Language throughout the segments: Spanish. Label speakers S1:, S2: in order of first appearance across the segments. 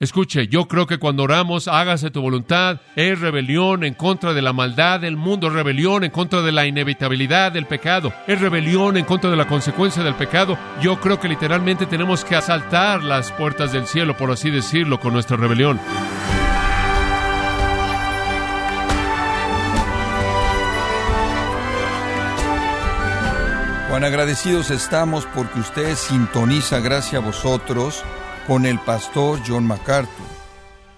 S1: Escuche, yo creo que cuando oramos, hágase tu voluntad, es rebelión en contra de la maldad del mundo, rebelión en contra de la inevitabilidad del pecado, es rebelión en contra de la consecuencia del pecado. Yo creo que literalmente tenemos que asaltar las puertas del cielo, por así decirlo, con nuestra rebelión.
S2: Cuán agradecidos estamos porque usted sintoniza, gracias a vosotros, con el pastor John MacArthur.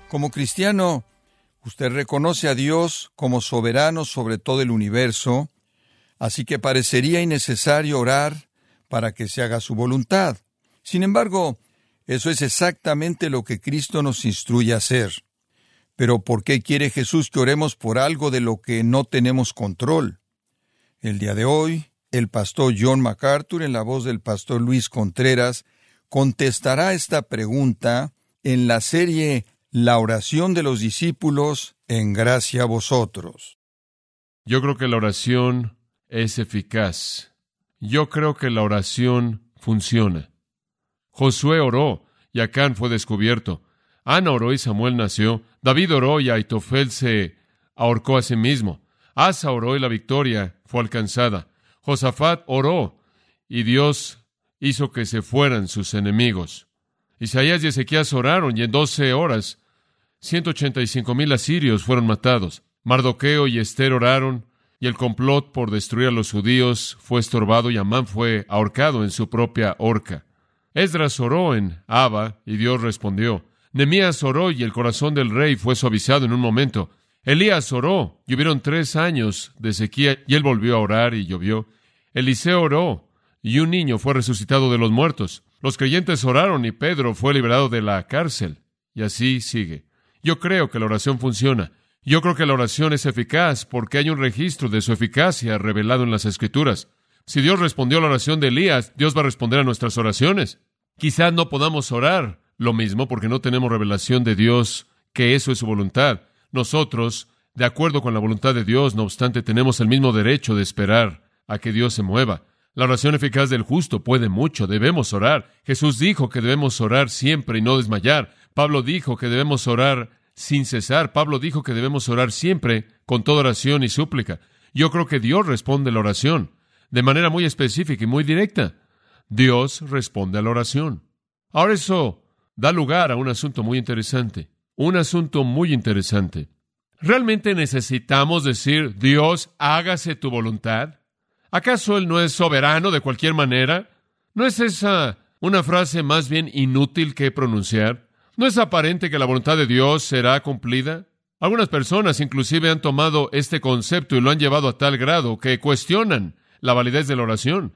S2: Como cristiano, usted reconoce a Dios como soberano sobre todo el universo, así que parecería innecesario orar para que se haga su voluntad. Sin embargo, eso es exactamente lo que Cristo nos instruye a hacer. Pero ¿por qué quiere Jesús que oremos por algo de lo que no tenemos control? El día de hoy, el pastor John MacArthur, en la voz del pastor Luis Contreras, contestará esta pregunta en la serie La oración de los discípulos en gracia a vosotros.
S1: Yo creo que la oración es eficaz. Yo creo que la oración funciona. Josué oró y Acán fue descubierto. Ana oró y Samuel nació. David oró y Aitofel se ahorcó a sí mismo. Asa oró y la victoria fue alcanzada. Josafat oró y Dios hizo que se fueran sus enemigos. Isaías y Ezequías oraron y en doce horas ciento ochenta y cinco mil asirios fueron matados. Mardoqueo y Esther oraron y el complot por destruir a los judíos fue estorbado y Amán fue ahorcado en su propia horca. Esdras oró en Abba y Dios respondió. Nemías oró y el corazón del rey fue suavizado en un momento. Elías oró y hubieron tres años de sequía y él volvió a orar y llovió. Eliseo oró y un niño fue resucitado de los muertos. Los creyentes oraron y Pedro fue liberado de la cárcel. Y así sigue. Yo creo que la oración funciona. Yo creo que la oración es eficaz porque hay un registro de su eficacia revelado en las Escrituras. Si Dios respondió a la oración de Elías, Dios va a responder a nuestras oraciones. Quizás no podamos orar lo mismo porque no tenemos revelación de Dios que eso es su voluntad. Nosotros, de acuerdo con la voluntad de Dios, no obstante, tenemos el mismo derecho de esperar a que Dios se mueva. La oración eficaz del justo puede mucho, debemos orar. Jesús dijo que debemos orar siempre y no desmayar. Pablo dijo que debemos orar sin cesar. Pablo dijo que debemos orar siempre con toda oración y súplica. Yo creo que Dios responde a la oración de manera muy específica y muy directa. Dios responde a la oración. Ahora eso da lugar a un asunto muy interesante. Un asunto muy interesante. ¿Realmente necesitamos decir, Dios, hágase tu voluntad? ¿Acaso Él no es soberano de cualquier manera? ¿No es esa una frase más bien inútil que pronunciar? ¿No es aparente que la voluntad de Dios será cumplida? Algunas personas inclusive han tomado este concepto y lo han llevado a tal grado que cuestionan la validez de la oración.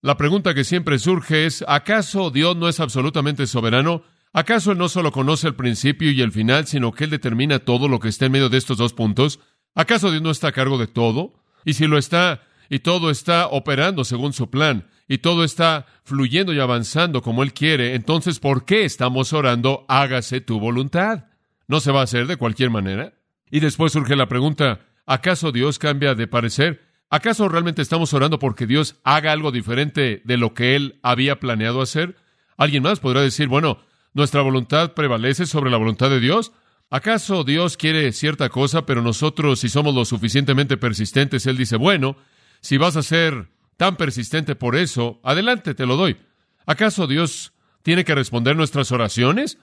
S1: La pregunta que siempre surge es, ¿acaso Dios no es absolutamente soberano? ¿Acaso Él no solo conoce el principio y el final, sino que Él determina todo lo que está en medio de estos dos puntos? ¿Acaso Dios no está a cargo de todo? Y si lo está, y todo está operando según su plan y todo está fluyendo y avanzando como Él quiere, entonces ¿por qué estamos orando hágase tu voluntad? ¿No se va a hacer de cualquier manera? Y después surge la pregunta, ¿acaso Dios cambia de parecer? ¿Acaso realmente estamos orando porque Dios haga algo diferente de lo que Él había planeado hacer? Alguien más podrá decir, bueno, ¿nuestra voluntad prevalece sobre la voluntad de Dios? ¿Acaso Dios quiere cierta cosa, pero nosotros, si somos lo suficientemente persistentes, Él dice, bueno, si vas a ser tan persistente por eso, adelante, te lo doy. ¿Acaso Dios tiene que responder nuestras oraciones?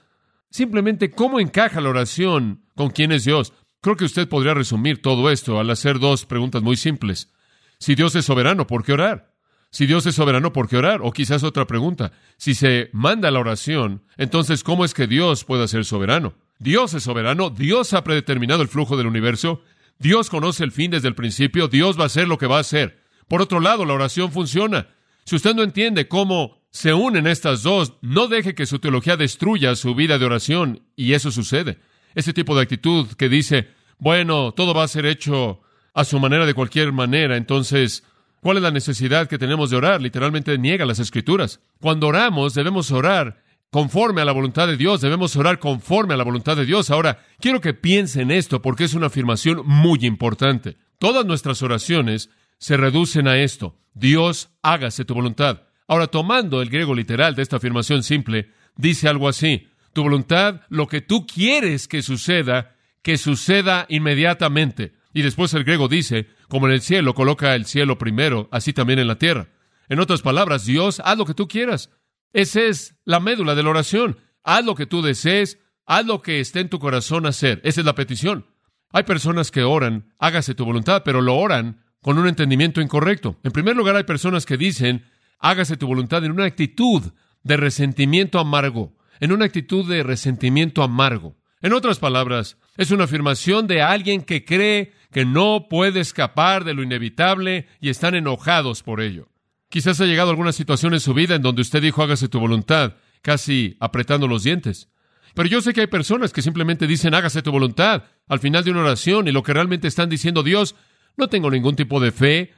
S1: Simplemente, ¿cómo encaja la oración con quién es Dios? Creo que usted podría resumir todo esto al hacer dos preguntas muy simples. Si Dios es soberano, ¿por qué orar? Si Dios es soberano, ¿por qué orar? O quizás otra pregunta. Si se manda la oración, entonces, ¿cómo es que Dios pueda ser soberano? Dios es soberano, Dios ha predeterminado el flujo del universo, Dios conoce el fin desde el principio, Dios va a hacer lo que va a hacer. Por otro lado, la oración funciona. Si usted no entiende cómo se unen estas dos, no deje que su teología destruya su vida de oración, y eso sucede. Ese tipo de actitud que dice, bueno, todo va a ser hecho a su manera de cualquier manera, entonces, ¿cuál es la necesidad que tenemos de orar? Literalmente niega las escrituras. Cuando oramos, debemos orar conforme a la voluntad de Dios, debemos orar conforme a la voluntad de Dios. Ahora, quiero que piensen esto porque es una afirmación muy importante. Todas nuestras oraciones se reducen a esto. Dios, hágase tu voluntad. Ahora, tomando el griego literal de esta afirmación simple, dice algo así. Tu voluntad, lo que tú quieres que suceda, que suceda inmediatamente. Y después el griego dice, como en el cielo coloca el cielo primero, así también en la tierra. En otras palabras, Dios, haz lo que tú quieras. Esa es la médula de la oración. Haz lo que tú desees, haz lo que esté en tu corazón hacer. Esa es la petición. Hay personas que oran, hágase tu voluntad, pero lo oran con un entendimiento incorrecto. En primer lugar, hay personas que dicen, hágase tu voluntad en una actitud de resentimiento amargo, en una actitud de resentimiento amargo. En otras palabras, es una afirmación de alguien que cree que no puede escapar de lo inevitable y están enojados por ello. Quizás ha llegado alguna situación en su vida en donde usted dijo hágase tu voluntad, casi apretando los dientes. Pero yo sé que hay personas que simplemente dicen hágase tu voluntad al final de una oración y lo que realmente están diciendo Dios, no tengo ningún tipo de fe,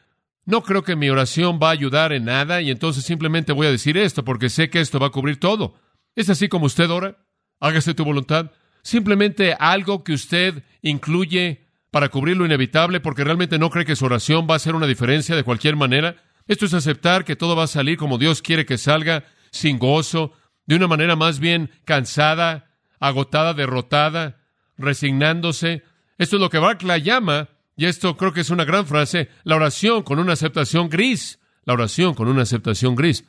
S1: no creo que mi oración va a ayudar en nada y entonces simplemente voy a decir esto porque sé que esto va a cubrir todo. ¿Es así como usted ora? Hágase tu voluntad. Simplemente algo que usted incluye para cubrir lo inevitable porque realmente no cree que su oración va a hacer una diferencia de cualquier manera. Esto es aceptar que todo va a salir como Dios quiere que salga, sin gozo, de una manera más bien cansada, agotada, derrotada, resignándose. Esto es lo que Barclay llama y esto creo que es una gran frase, la oración con una aceptación gris. La oración con una aceptación gris.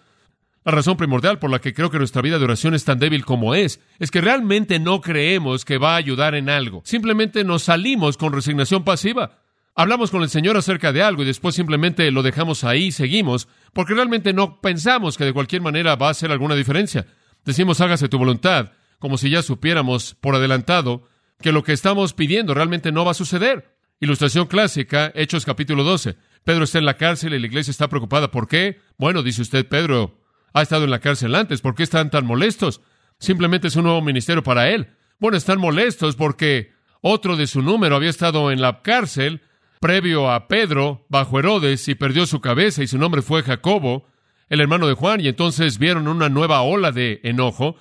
S1: La razón primordial por la que creo que nuestra vida de oración es tan débil como es, es que realmente no creemos que va a ayudar en algo. Simplemente nos salimos con resignación pasiva. Hablamos con el Señor acerca de algo y después simplemente lo dejamos ahí y seguimos, porque realmente no pensamos que de cualquier manera va a hacer alguna diferencia. Decimos hágase tu voluntad, como si ya supiéramos por adelantado que lo que estamos pidiendo realmente no va a suceder. Ilustración clásica, Hechos capítulo 12. Pedro está en la cárcel y la iglesia está preocupada. ¿Por qué? Bueno, dice usted, Pedro ha estado en la cárcel antes. ¿Por qué están tan molestos? Simplemente es un nuevo ministerio para él. Bueno, están molestos porque otro de su número había estado en la cárcel previo a Pedro bajo Herodes y perdió su cabeza y su nombre fue Jacobo, el hermano de Juan, y entonces vieron una nueva ola de enojo.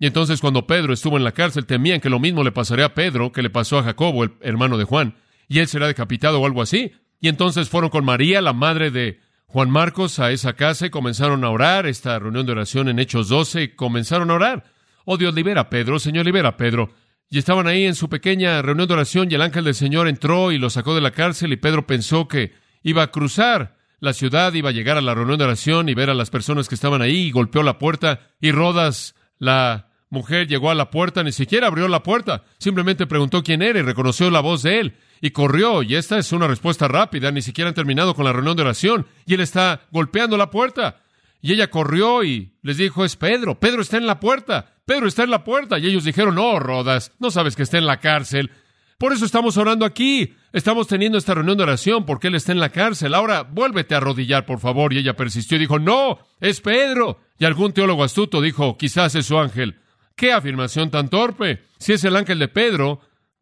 S1: Y entonces cuando Pedro estuvo en la cárcel temían que lo mismo le pasaría a Pedro que le pasó a Jacobo, el hermano de Juan y él será decapitado o algo así. Y entonces fueron con María, la madre de Juan Marcos, a esa casa y comenzaron a orar, esta reunión de oración en Hechos 12, y comenzaron a orar. Oh Dios, libera a Pedro, Señor, libera a Pedro. Y estaban ahí en su pequeña reunión de oración y el ángel del Señor entró y lo sacó de la cárcel y Pedro pensó que iba a cruzar la ciudad, iba a llegar a la reunión de oración y ver a las personas que estaban ahí y golpeó la puerta y Rodas, la mujer, llegó a la puerta, ni siquiera abrió la puerta, simplemente preguntó quién era y reconoció la voz de él y corrió, y esta es una respuesta rápida, ni siquiera han terminado con la reunión de oración, y él está golpeando la puerta. Y ella corrió y les dijo, es Pedro, Pedro está en la puerta, Pedro está en la puerta. Y ellos dijeron, no, Rodas, no sabes que está en la cárcel. Por eso estamos orando aquí. Estamos teniendo esta reunión de oración porque él está en la cárcel. Ahora vuélvete a arrodillar, por favor. Y ella persistió y dijo, no, es Pedro. Y algún teólogo astuto dijo, quizás es su ángel. ¿Qué afirmación tan torpe? Si es el ángel de Pedro,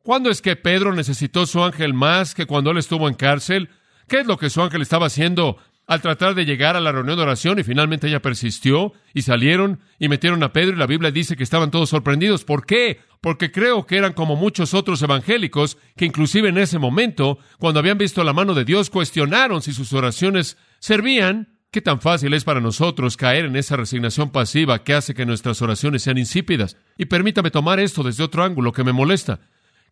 S1: ¿Cuándo es que Pedro necesitó su ángel más que cuando él estuvo en cárcel? ¿Qué es lo que su ángel estaba haciendo al tratar de llegar a la reunión de oración y finalmente ella persistió y salieron y metieron a Pedro y la Biblia dice que estaban todos sorprendidos. ¿Por qué? Porque creo que eran como muchos otros evangélicos que inclusive en ese momento, cuando habían visto la mano de Dios, cuestionaron si sus oraciones servían. ¿Qué tan fácil es para nosotros caer en esa resignación pasiva que hace que nuestras oraciones sean insípidas? Y permítame tomar esto desde otro ángulo que me molesta.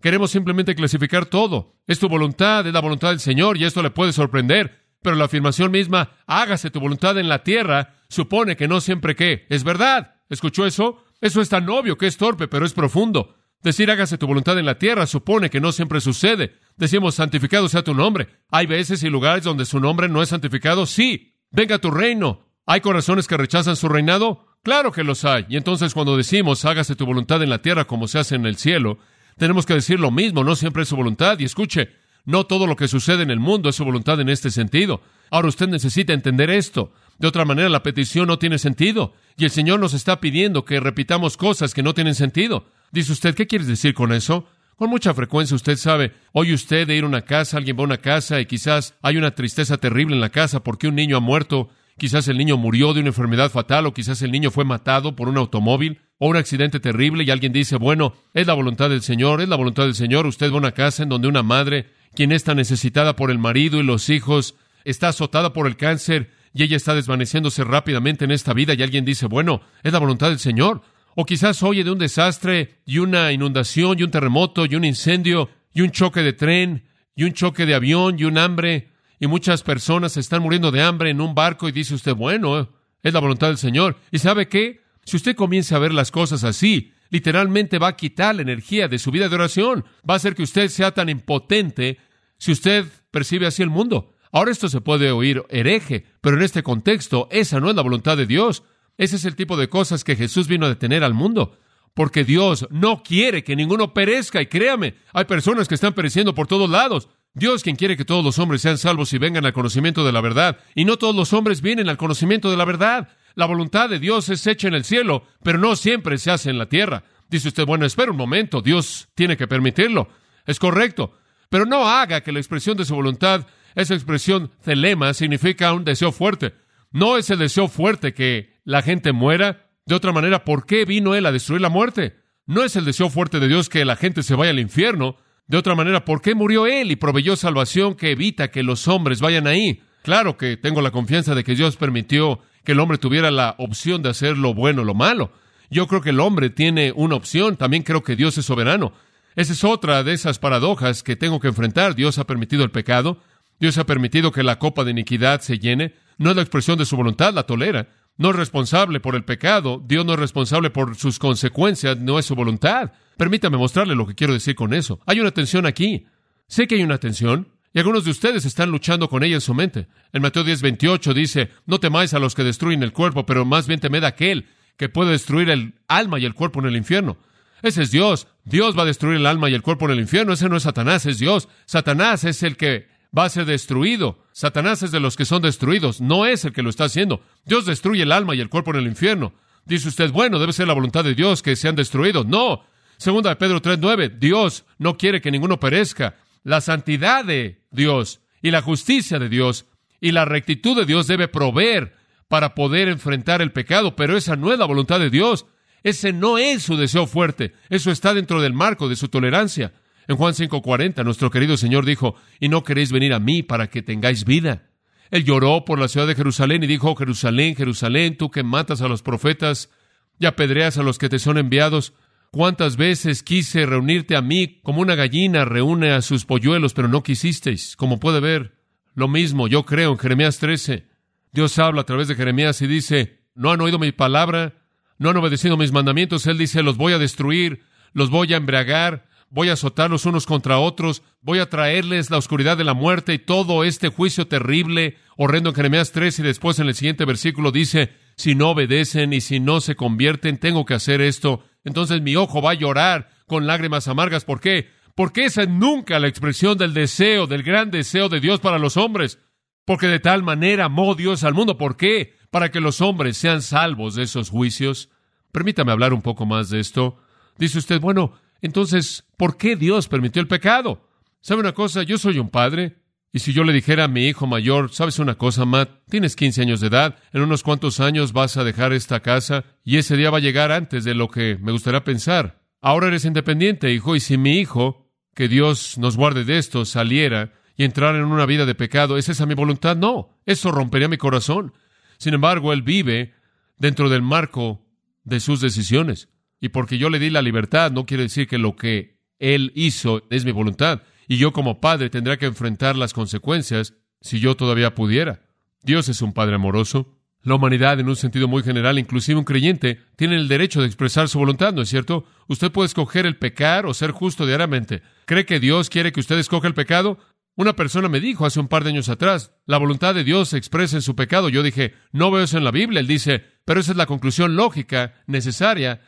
S1: Queremos simplemente clasificar todo. Es tu voluntad, es la voluntad del Señor y esto le puede sorprender. Pero la afirmación misma, hágase tu voluntad en la tierra, supone que no siempre que es verdad. ¿Escuchó eso? Eso es tan obvio que es torpe, pero es profundo. Decir hágase tu voluntad en la tierra supone que no siempre sucede. Decimos santificado sea tu nombre. ¿Hay veces y lugares donde su nombre no es santificado? Sí. Venga tu reino. ¿Hay corazones que rechazan su reinado? Claro que los hay. Y entonces cuando decimos hágase tu voluntad en la tierra como se hace en el cielo, tenemos que decir lo mismo, no siempre es su voluntad. Y escuche, no todo lo que sucede en el mundo es su voluntad en este sentido. Ahora usted necesita entender esto. De otra manera, la petición no tiene sentido. Y el Señor nos está pidiendo que repitamos cosas que no tienen sentido. Dice usted, ¿qué quiere decir con eso? Con mucha frecuencia usted sabe, oye usted de ir a una casa, alguien va a una casa y quizás hay una tristeza terrible en la casa porque un niño ha muerto, quizás el niño murió de una enfermedad fatal o quizás el niño fue matado por un automóvil o un accidente terrible y alguien dice, bueno, es la voluntad del Señor, es la voluntad del Señor. Usted va a una casa en donde una madre, quien está necesitada por el marido y los hijos, está azotada por el cáncer y ella está desvaneciéndose rápidamente en esta vida y alguien dice, bueno, es la voluntad del Señor. O quizás oye de un desastre y una inundación y un terremoto y un incendio y un choque de tren y un choque de avión y un hambre y muchas personas están muriendo de hambre en un barco y dice usted, bueno, es la voluntad del Señor. ¿Y sabe qué? Si usted comienza a ver las cosas así, literalmente va a quitar la energía de su vida de oración. Va a hacer que usted sea tan impotente si usted percibe así el mundo. Ahora esto se puede oír hereje, pero en este contexto esa no es la voluntad de Dios. Ese es el tipo de cosas que Jesús vino a detener al mundo. Porque Dios no quiere que ninguno perezca. Y créame, hay personas que están pereciendo por todos lados. Dios quien quiere que todos los hombres sean salvos y vengan al conocimiento de la verdad. Y no todos los hombres vienen al conocimiento de la verdad. La voluntad de Dios es hecha en el cielo, pero no siempre se hace en la tierra. Dice usted, bueno, espera un momento, Dios tiene que permitirlo. Es correcto. Pero no haga que la expresión de su voluntad, esa expresión celema, significa un deseo fuerte. No es el deseo fuerte que la gente muera. De otra manera, ¿por qué vino Él a destruir la muerte? No es el deseo fuerte de Dios que la gente se vaya al infierno. De otra manera, ¿por qué murió Él y proveyó salvación que evita que los hombres vayan ahí? Claro que tengo la confianza de que Dios permitió que el hombre tuviera la opción de hacer lo bueno o lo malo. Yo creo que el hombre tiene una opción, también creo que Dios es soberano. Esa es otra de esas paradojas que tengo que enfrentar. Dios ha permitido el pecado, Dios ha permitido que la copa de iniquidad se llene, no es la expresión de su voluntad, la tolera. No es responsable por el pecado, Dios no es responsable por sus consecuencias, no es su voluntad. Permítame mostrarle lo que quiero decir con eso. Hay una tensión aquí. Sé que hay una tensión, y algunos de ustedes están luchando con ella en su mente. En Mateo 10, 28 dice, no temáis a los que destruyen el cuerpo, pero más bien temed a aquel que puede destruir el alma y el cuerpo en el infierno. Ese es Dios. Dios va a destruir el alma y el cuerpo en el infierno. Ese no es Satanás, es Dios. Satanás es el que va a ser destruido. Satanás es de los que son destruidos, no es el que lo está haciendo. Dios destruye el alma y el cuerpo en el infierno. Dice usted, bueno, debe ser la voluntad de Dios que sean destruidos. No. Segunda de Pedro 3.9, Dios no quiere que ninguno perezca. La santidad de Dios y la justicia de Dios y la rectitud de Dios debe proveer para poder enfrentar el pecado, pero esa no es la voluntad de Dios. Ese no es su deseo fuerte. Eso está dentro del marco de su tolerancia. En Juan 5:40, nuestro querido Señor dijo, y no queréis venir a mí para que tengáis vida. Él lloró por la ciudad de Jerusalén y dijo, Jerusalén, Jerusalén, tú que matas a los profetas y apedreas a los que te son enviados, cuántas veces quise reunirte a mí como una gallina reúne a sus polluelos, pero no quisisteis. Como puede ver, lo mismo yo creo en Jeremías 13. Dios habla a través de Jeremías y dice, no han oído mi palabra, no han obedecido mis mandamientos. Él dice, los voy a destruir, los voy a embriagar, voy a azotarlos unos contra otros, voy a traerles la oscuridad de la muerte y todo este juicio terrible, horrendo en Jeremías 3 y después en el siguiente versículo dice, si no obedecen y si no se convierten, tengo que hacer esto. Entonces mi ojo va a llorar con lágrimas amargas. ¿Por qué? Porque esa es nunca la expresión del deseo, del gran deseo de Dios para los hombres. Porque de tal manera amó Dios al mundo. ¿Por qué? para que los hombres sean salvos de esos juicios. Permítame hablar un poco más de esto. Dice usted, bueno, entonces, ¿por qué Dios permitió el pecado? ¿Sabe una cosa? Yo soy un padre. Y si yo le dijera a mi hijo mayor, ¿sabes una cosa, Matt? Tienes 15 años de edad, en unos cuantos años vas a dejar esta casa y ese día va a llegar antes de lo que me gustaría pensar. Ahora eres independiente, hijo, y si mi hijo, que Dios nos guarde de esto, saliera y entrara en una vida de pecado, ¿es esa mi voluntad? No, eso rompería mi corazón. Sin embargo, él vive dentro del marco de sus decisiones. Y porque yo le di la libertad, no quiere decir que lo que él hizo es mi voluntad. Y yo como padre tendré que enfrentar las consecuencias si yo todavía pudiera. Dios es un Padre amoroso. La humanidad, en un sentido muy general, inclusive un creyente, tiene el derecho de expresar su voluntad, ¿no es cierto? Usted puede escoger el pecar o ser justo diariamente. ¿Cree que Dios quiere que usted escoja el pecado? Una persona me dijo hace un par de años atrás, la voluntad de Dios se expresa en su pecado. Yo dije, no veo eso en la Biblia. Él dice, pero esa es la conclusión lógica, necesaria,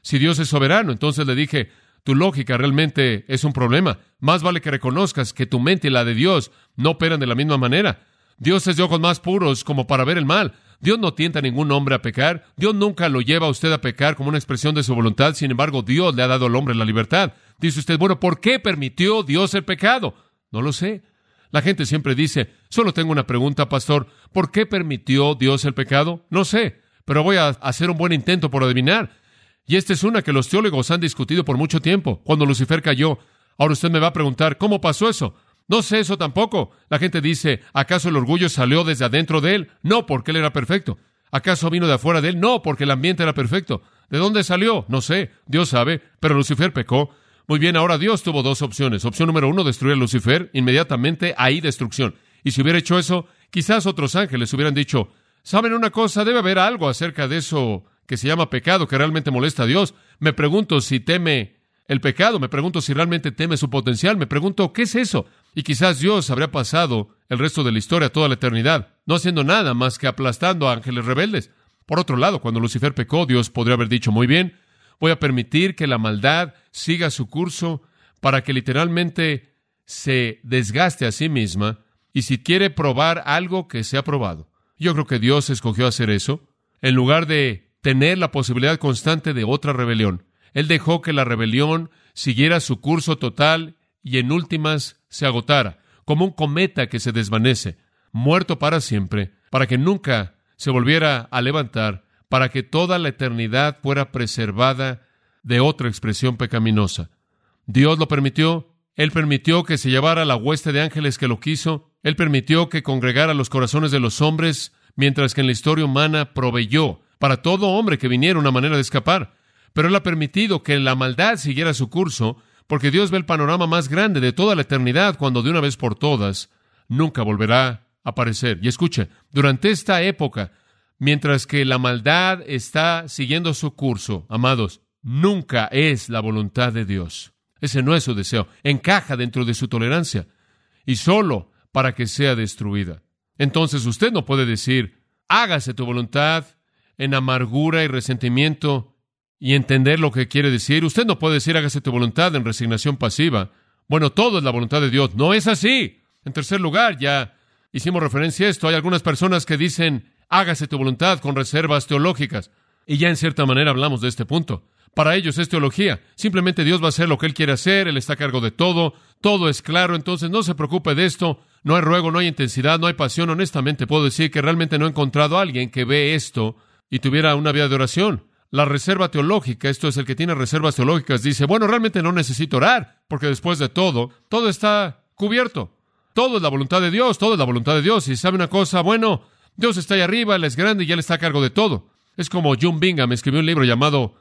S1: si Dios es soberano. Entonces le dije, tu lógica realmente es un problema. Más vale que reconozcas que tu mente y la de Dios no operan de la misma manera. Dios es de ojos más puros como para ver el mal. Dios no tienta a ningún hombre a pecar. Dios nunca lo lleva a usted a pecar como una expresión de su voluntad. Sin embargo, Dios le ha dado al hombre la libertad. Dice usted, bueno, ¿por qué permitió Dios el pecado? No lo sé. La gente siempre dice, solo tengo una pregunta, pastor, ¿por qué permitió Dios el pecado? No sé, pero voy a hacer un buen intento por adivinar. Y esta es una que los teólogos han discutido por mucho tiempo, cuando Lucifer cayó. Ahora usted me va a preguntar, ¿cómo pasó eso? No sé eso tampoco. La gente dice, ¿acaso el orgullo salió desde adentro de él? No, porque él era perfecto. ¿Acaso vino de afuera de él? No, porque el ambiente era perfecto. ¿De dónde salió? No sé, Dios sabe, pero Lucifer pecó. Muy bien, ahora Dios tuvo dos opciones. Opción número uno, destruir a Lucifer, inmediatamente ahí destrucción. Y si hubiera hecho eso, quizás otros ángeles hubieran dicho, ¿saben una cosa? Debe haber algo acerca de eso que se llama pecado, que realmente molesta a Dios. Me pregunto si teme el pecado, me pregunto si realmente teme su potencial, me pregunto, ¿qué es eso? Y quizás Dios habría pasado el resto de la historia, toda la eternidad, no haciendo nada más que aplastando a ángeles rebeldes. Por otro lado, cuando Lucifer pecó, Dios podría haber dicho, muy bien, voy a permitir que la maldad siga su curso para que literalmente se desgaste a sí misma y si quiere probar algo que se ha probado. Yo creo que Dios escogió hacer eso en lugar de tener la posibilidad constante de otra rebelión. Él dejó que la rebelión siguiera su curso total y en últimas se agotara, como un cometa que se desvanece, muerto para siempre, para que nunca se volviera a levantar, para que toda la eternidad fuera preservada de otra expresión pecaminosa. Dios lo permitió, Él permitió que se llevara la hueste de ángeles que lo quiso, Él permitió que congregara los corazones de los hombres, mientras que en la historia humana proveyó para todo hombre que viniera una manera de escapar. Pero Él ha permitido que la maldad siguiera su curso, porque Dios ve el panorama más grande de toda la eternidad cuando de una vez por todas nunca volverá a aparecer. Y escuche, durante esta época, mientras que la maldad está siguiendo su curso, amados, nunca es la voluntad de Dios. Ese no es su deseo. Encaja dentro de su tolerancia. Y solo para que sea destruida. Entonces usted no puede decir, hágase tu voluntad en amargura y resentimiento y entender lo que quiere decir. Usted no puede decir hágase tu voluntad en resignación pasiva. Bueno, todo es la voluntad de Dios. No es así. En tercer lugar, ya hicimos referencia a esto. Hay algunas personas que dicen hágase tu voluntad con reservas teológicas. Y ya en cierta manera hablamos de este punto. Para ellos es teología. Simplemente Dios va a hacer lo que Él quiere hacer, Él está a cargo de todo, todo es claro, entonces no se preocupe de esto, no hay ruego, no hay intensidad, no hay pasión. Honestamente puedo decir que realmente no he encontrado a alguien que ve esto y tuviera una vida de oración. La reserva teológica, esto es el que tiene reservas teológicas, dice, bueno, realmente no necesito orar, porque después de todo, todo está cubierto. Todo es la voluntad de Dios, todo es la voluntad de Dios. Y sabe una cosa, bueno, Dios está ahí arriba, Él es grande y Él está a cargo de todo. Es como John Bingham escribió un libro llamado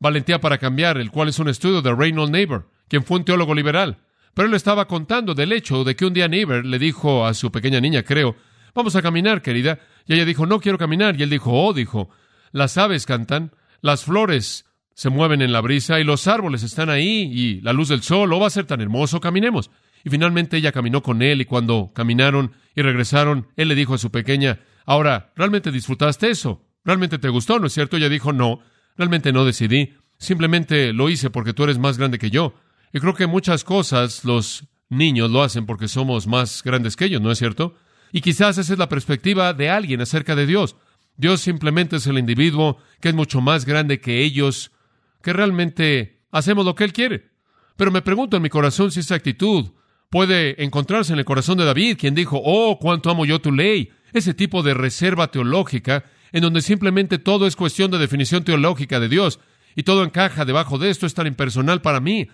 S1: Valentía para Cambiar, el cual es un estudio de Reynold Neighbor, quien fue un teólogo liberal. Pero él estaba contando del hecho de que un día Neighbor le dijo a su pequeña niña, creo, vamos a caminar, querida. Y ella dijo, no quiero caminar. Y él dijo, oh, dijo, las aves cantan, las flores se mueven en la brisa y los árboles están ahí y la luz del sol, oh, va a ser tan hermoso, caminemos. Y finalmente ella caminó con él y cuando caminaron y regresaron, él le dijo a su pequeña, ahora, ¿realmente disfrutaste eso? ¿Realmente te gustó, no es cierto? Ella dijo, no, realmente no decidí, simplemente lo hice porque tú eres más grande que yo. Y creo que muchas cosas los niños lo hacen porque somos más grandes que ellos, ¿no es cierto? Y quizás esa es la perspectiva de alguien acerca de Dios. Dios simplemente es el individuo que es mucho más grande que ellos, que realmente hacemos lo que Él quiere. Pero me pregunto en mi corazón si esa actitud puede encontrarse en el corazón de David, quien dijo, oh, cuánto amo yo tu ley. Ese tipo de reserva teológica en donde simplemente todo es cuestión de definición teológica de Dios y todo encaja debajo de esto, es tan impersonal para mí.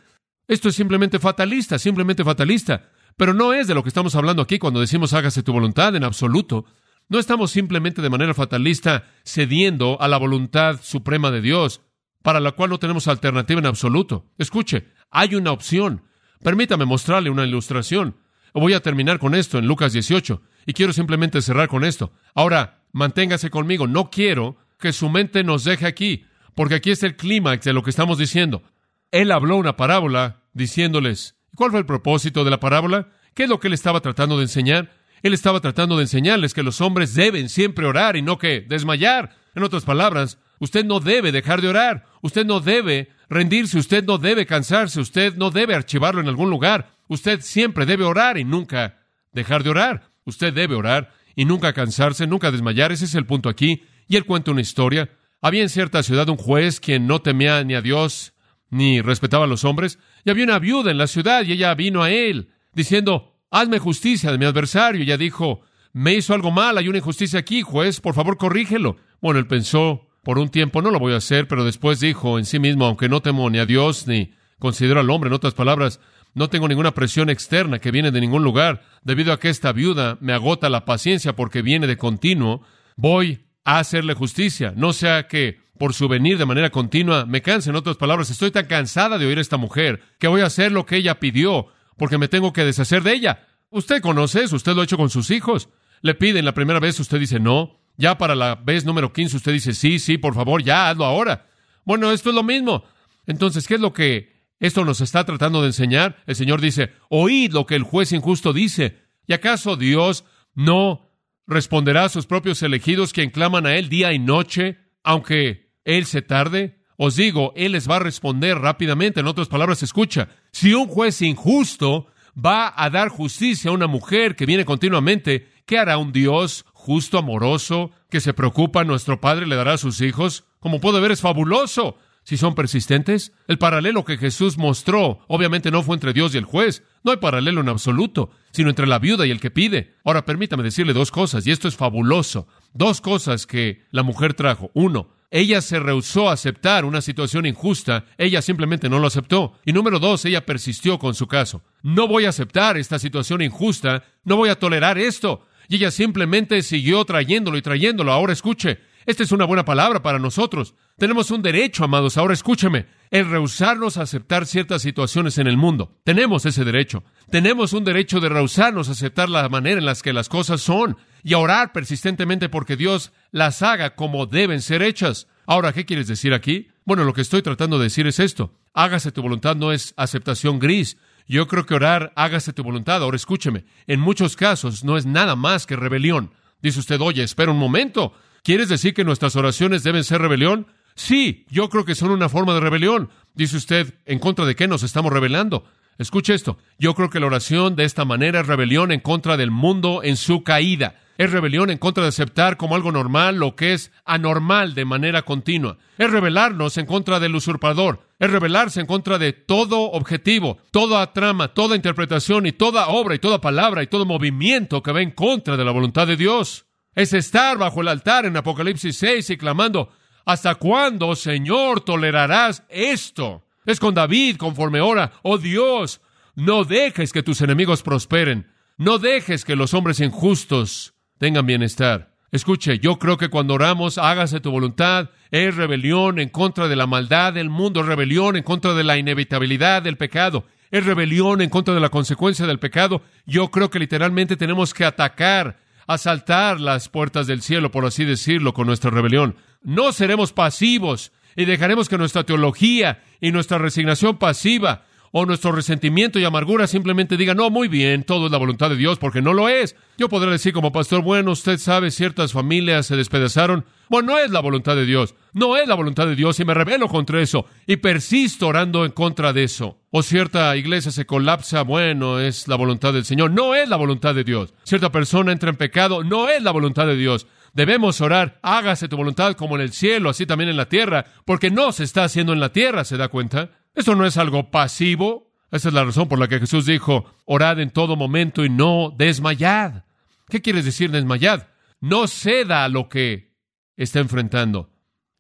S1: Esto es simplemente fatalista, simplemente fatalista. Pero no es de lo que estamos hablando aquí cuando decimos hágase tu voluntad en absoluto. No estamos simplemente de manera fatalista cediendo a la voluntad suprema de Dios, para la cual no tenemos alternativa en absoluto. Escuche, hay una opción. Permítame mostrarle una ilustración. Voy a terminar con esto en Lucas 18 y quiero simplemente cerrar con esto. Ahora, manténgase conmigo. No quiero que su mente nos deje aquí, porque aquí es el clímax de lo que estamos diciendo. Él habló una parábola diciéndoles, ¿cuál fue el propósito de la parábola? ¿Qué es lo que él estaba tratando de enseñar? Él estaba tratando de enseñarles que los hombres deben siempre orar y no que desmayar. En otras palabras, usted no debe dejar de orar, usted no debe rendirse, usted no debe cansarse, usted no debe archivarlo en algún lugar, usted siempre debe orar y nunca dejar de orar. Usted debe orar y nunca cansarse, nunca desmayar. Ese es el punto aquí. Y él cuenta una historia. Había en cierta ciudad un juez quien no temía ni a Dios ni respetaba a los hombres. Y había una viuda en la ciudad y ella vino a él diciendo, hazme justicia de mi adversario. Y ella dijo, me hizo algo mal, hay una injusticia aquí, juez, por favor corrígelo. Bueno, él pensó, por un tiempo no lo voy a hacer, pero después dijo en sí mismo, aunque no temo ni a Dios ni considero al hombre, en otras palabras, no tengo ninguna presión externa que viene de ningún lugar, debido a que esta viuda me agota la paciencia porque viene de continuo, voy a hacerle justicia, no sea que por su venir de manera continua, me cansa. En otras palabras, estoy tan cansada de oír a esta mujer que voy a hacer lo que ella pidió porque me tengo que deshacer de ella. Usted conoce eso, usted lo ha hecho con sus hijos. Le piden la primera vez, usted dice no. Ya para la vez número 15 usted dice sí, sí, por favor, ya hazlo ahora. Bueno, esto es lo mismo. Entonces, ¿qué es lo que esto nos está tratando de enseñar? El Señor dice, oíd lo que el juez injusto dice. ¿Y acaso Dios no responderá a sus propios elegidos quien claman a Él día y noche, aunque Él se tarde? Os digo, Él les va a responder rápidamente. En otras palabras, escucha, si un juez injusto va a dar justicia a una mujer que viene continuamente, ¿qué hará un Dios justo, amoroso, que se preocupa, nuestro Padre le dará a sus hijos? Como puede ver, es fabuloso. Si son persistentes, el paralelo que Jesús mostró obviamente no fue entre Dios y el juez, no hay paralelo en absoluto, sino entre la viuda y el que pide. Ahora permítame decirle dos cosas, y esto es fabuloso. Dos cosas que la mujer trajo. Uno, ella se rehusó a aceptar una situación injusta, ella simplemente no lo aceptó. Y número dos, ella persistió con su caso. No voy a aceptar esta situación injusta, no voy a tolerar esto. Y ella simplemente siguió trayéndolo y trayéndolo. Ahora escuche, esta es una buena palabra para nosotros. Tenemos un derecho, amados. Ahora escúcheme, el rehusarnos a aceptar ciertas situaciones en el mundo. Tenemos ese derecho. Tenemos un derecho de rehusarnos a aceptar la manera en la que las cosas son y a orar persistentemente porque Dios las haga como deben ser hechas. Ahora, ¿qué quieres decir aquí? Bueno, lo que estoy tratando de decir es esto. Hágase tu voluntad no es aceptación gris. Yo creo que orar, hágase tu voluntad. Ahora escúcheme, en muchos casos no es nada más que rebelión. Dice usted, oye, espera un momento. ¿Quieres decir que nuestras oraciones deben ser rebelión? Sí, yo creo que son una forma de rebelión. Dice usted, ¿en contra de qué nos estamos rebelando? Escuche esto. Yo creo que la oración de esta manera es rebelión en contra del mundo en su caída. Es rebelión en contra de aceptar como algo normal lo que es anormal de manera continua. Es rebelarnos en contra del usurpador. Es rebelarse en contra de todo objetivo, toda trama, toda interpretación y toda obra y toda palabra y todo movimiento que va en contra de la voluntad de Dios. Es estar bajo el altar en Apocalipsis 6 y clamando, ¿hasta cuándo, Señor, tolerarás esto? Es con David conforme ora, oh Dios, no dejes que tus enemigos prosperen, no dejes que los hombres injustos tengan bienestar. Escuche, yo creo que cuando oramos, hágase tu voluntad, es rebelión en contra de la maldad del mundo, es rebelión en contra de la inevitabilidad del pecado, es rebelión en contra de la consecuencia del pecado. Yo creo que literalmente tenemos que atacar asaltar las puertas del cielo, por así decirlo, con nuestra rebelión. No seremos pasivos y dejaremos que nuestra teología y nuestra resignación pasiva o nuestro resentimiento y amargura simplemente digan, no, muy bien, todo es la voluntad de Dios, porque no lo es. Yo podré decir como pastor, bueno, usted sabe, ciertas familias se despedazaron. Bueno, no es la voluntad de Dios, no es la voluntad de Dios y me rebelo contra eso y persisto orando en contra de eso. O cierta iglesia se colapsa, bueno, es la voluntad del Señor, no es la voluntad de Dios. Cierta persona entra en pecado, no es la voluntad de Dios. Debemos orar, hágase tu voluntad como en el cielo, así también en la tierra, porque no se está haciendo en la tierra, ¿se da cuenta? Esto no es algo pasivo. Esa es la razón por la que Jesús dijo, orad en todo momento y no desmayad. ¿Qué quiere decir desmayad? No ceda a lo que está enfrentando.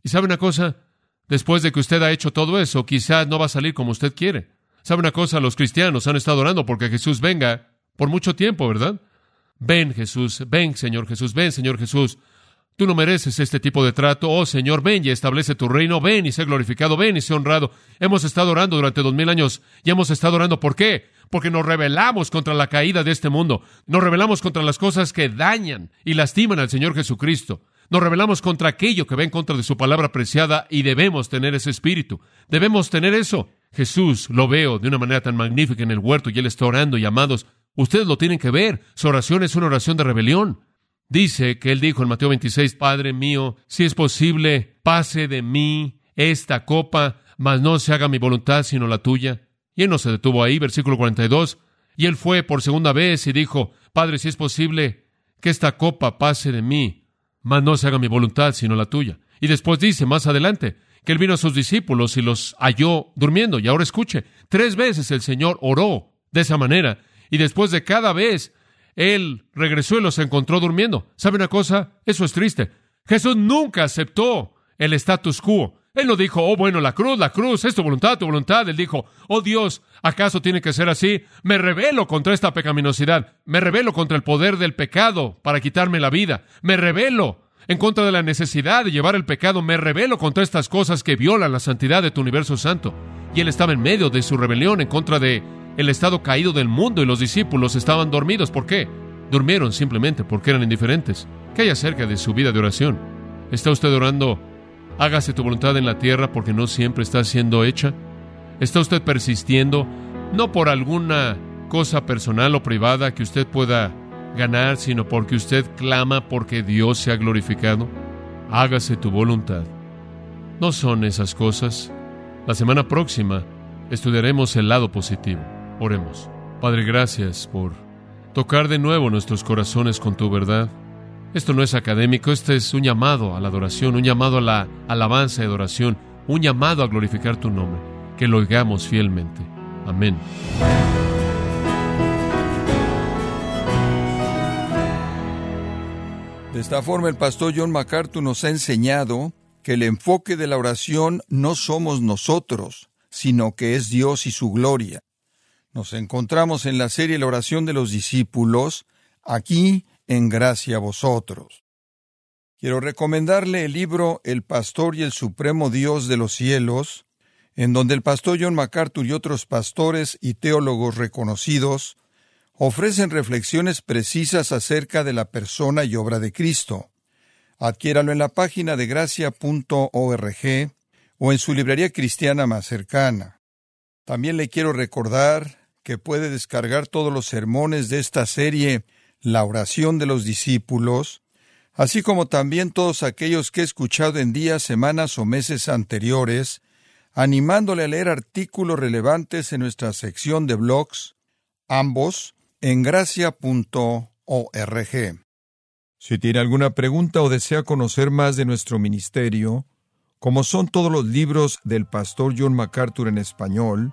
S1: Y sabe una cosa, después de que usted ha hecho todo eso, quizás no va a salir como usted quiere. ¿Sabe una cosa? Los cristianos han estado orando porque Jesús venga por mucho tiempo, ¿verdad? Ven Jesús, ven Señor Jesús, ven Señor Jesús. Tú no mereces este tipo de trato. Oh Señor, ven y establece tu reino. Ven y sé glorificado. Ven y sé honrado. Hemos estado orando durante dos mil años y hemos estado orando. ¿Por qué? Porque nos rebelamos contra la caída de este mundo. Nos rebelamos contra las cosas que dañan y lastiman al Señor Jesucristo. Nos rebelamos contra aquello que va en contra de su palabra preciada y debemos tener ese espíritu. Debemos tener eso. Jesús lo veo de una manera tan magnífica en el huerto y él está orando y amados. Ustedes lo tienen que ver. Su oración es una oración de rebelión. Dice que él dijo en Mateo 26, Padre mío, si es posible, pase de mí esta copa, mas no se haga mi voluntad sino la tuya. Y él no se detuvo ahí, versículo 42. Y él fue por segunda vez y dijo, Padre, si es posible, que esta copa pase de mí, mas no se haga mi voluntad sino la tuya. Y después dice más adelante que él vino a sus discípulos y los halló durmiendo. Y ahora escuche, tres veces el Señor oró de esa manera. Y después de cada vez él regresó y los encontró durmiendo. ¿Sabe una cosa? Eso es triste. Jesús nunca aceptó el status quo. Él no dijo, oh bueno, la cruz, la cruz, es tu voluntad, tu voluntad. Él dijo, oh Dios, ¿acaso tiene que ser así? Me rebelo contra esta pecaminosidad. Me rebelo contra el poder del pecado para quitarme la vida. Me rebelo en contra de la necesidad de llevar el pecado, me rebelo contra estas cosas que violan la santidad de tu universo santo. Y él estaba en medio de su rebelión en contra de el estado caído del mundo y los discípulos estaban dormidos. ¿Por qué? Durmieron simplemente porque eran indiferentes. ¿Qué hay acerca de su vida de oración? ¿Está usted orando, hágase tu voluntad en la tierra porque no siempre está siendo hecha? ¿Está usted persistiendo no por alguna cosa personal o privada que usted pueda ganar, sino porque usted clama porque Dios se ha glorificado? Hágase tu voluntad. No son esas cosas. La semana próxima estudiaremos el lado positivo. Oremos. Padre, gracias por tocar de nuevo nuestros corazones con tu verdad. Esto no es académico, este es un llamado a la adoración, un llamado a la alabanza y adoración, un llamado a glorificar tu nombre. Que lo oigamos fielmente. Amén.
S2: De esta forma el pastor John MacArthur nos ha enseñado que el enfoque de la oración no somos nosotros, sino que es Dios y su gloria. Nos encontramos en la serie La oración de los discípulos, aquí en gracia a vosotros. Quiero recomendarle el libro El Pastor y el Supremo Dios de los Cielos, en donde el pastor John MacArthur y otros pastores y teólogos reconocidos ofrecen reflexiones precisas acerca de la persona y obra de Cristo. Adquiéralo en la página de gracia.org o en su librería cristiana más cercana. También le quiero recordar que puede descargar todos los sermones de esta serie La oración de los discípulos, así como también todos aquellos que he escuchado en días, semanas o meses anteriores, animándole a leer artículos relevantes en nuestra sección de blogs, ambos en gracia.org. Si tiene alguna pregunta o desea conocer más de nuestro ministerio, como son todos los libros del pastor John MacArthur en español,